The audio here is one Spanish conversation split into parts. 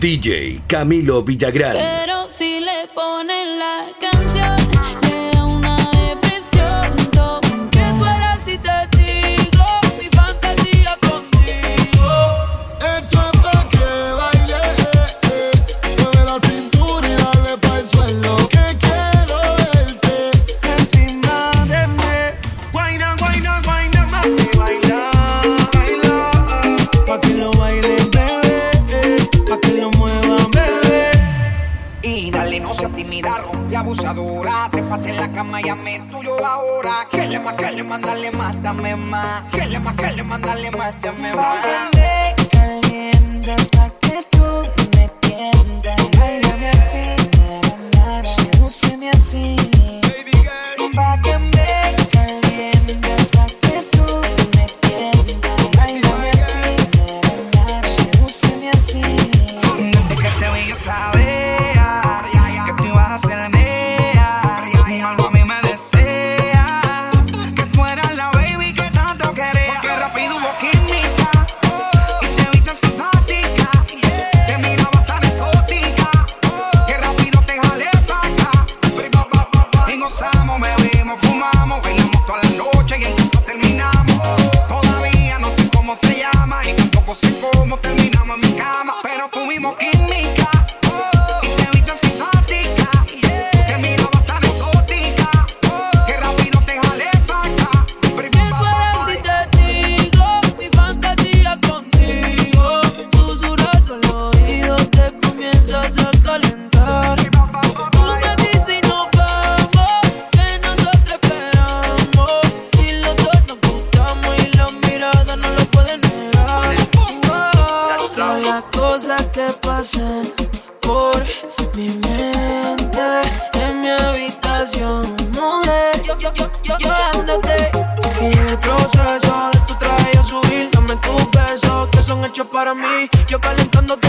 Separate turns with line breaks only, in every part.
DJ Camilo Villagrán.
Pero si le ponen la canción,
Seas tímida, rompe abusadora. Trépate en la cama y hazme tuyo ahora. Que le más, que le más, dale más, dame más. Que le más, que le más, dale más, dame más.
Cosas que pasan por mi mente en mi habitación, mujer. Yo, yo, yo, dándote que el proceso de tu traje subir. Dame tus besos que son hechos para mí. Yo calentándote,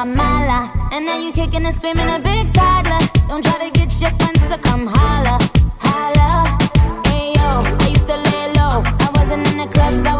chica mala. And now you kicking and screaming a big toddler. Don't try to get your friends to come holla. Holla. Ayo, I used to lay low. I wasn't in the clubs, I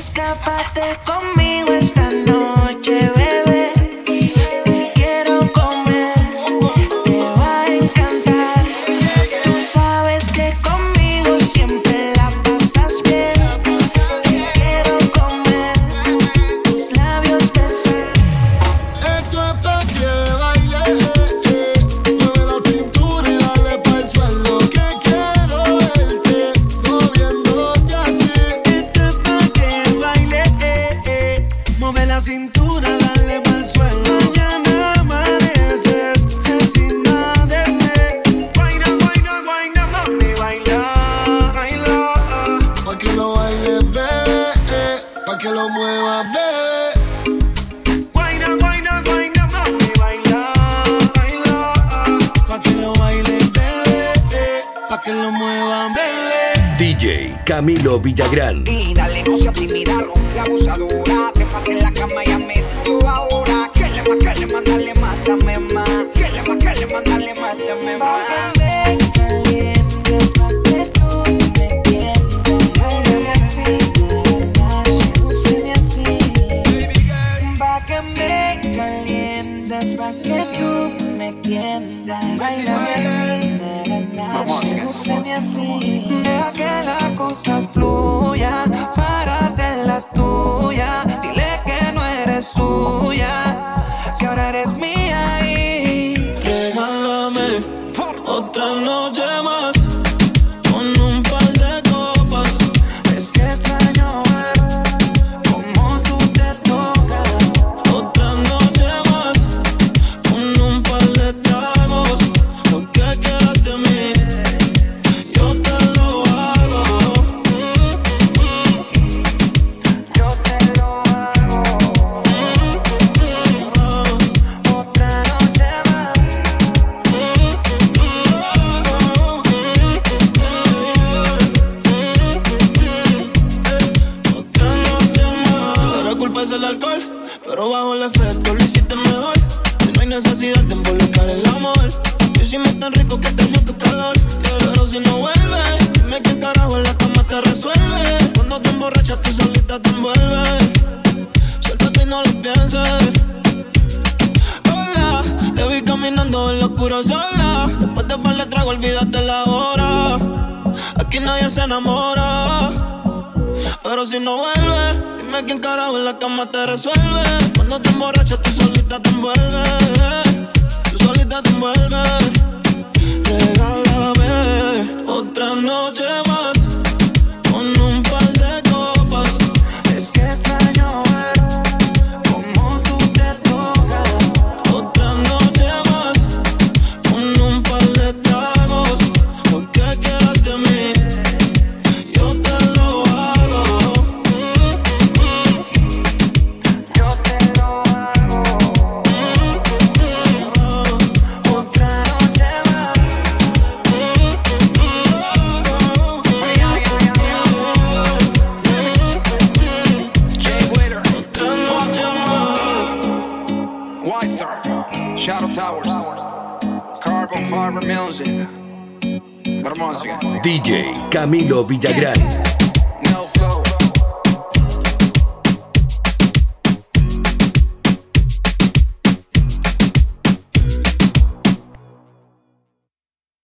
Escápate conmigo
esta noche. que
lo
mueva, bebé. Guayna, guayna, guayna, mami, baila, baila.
Pa' que lo baile, bebé. Pa' que lo mueva, bebé.
DJ Camilo Villagrán.
Y dale, no seas tímida, rompe abusadora. Trépate en la cama y
me I see. Oscuro sola. Después de par le trago, olvídate la hora. Aquí nadie se enamora. Pero si no vuelves, dime quién carajo en la cama te resuelve. Cuando te emborrachas, tú solita te envuelves. Tú solita te envuelves.
Shadow Towers, Carbon Fiber Music. Hermosa.
DJ Camilo Villagrán.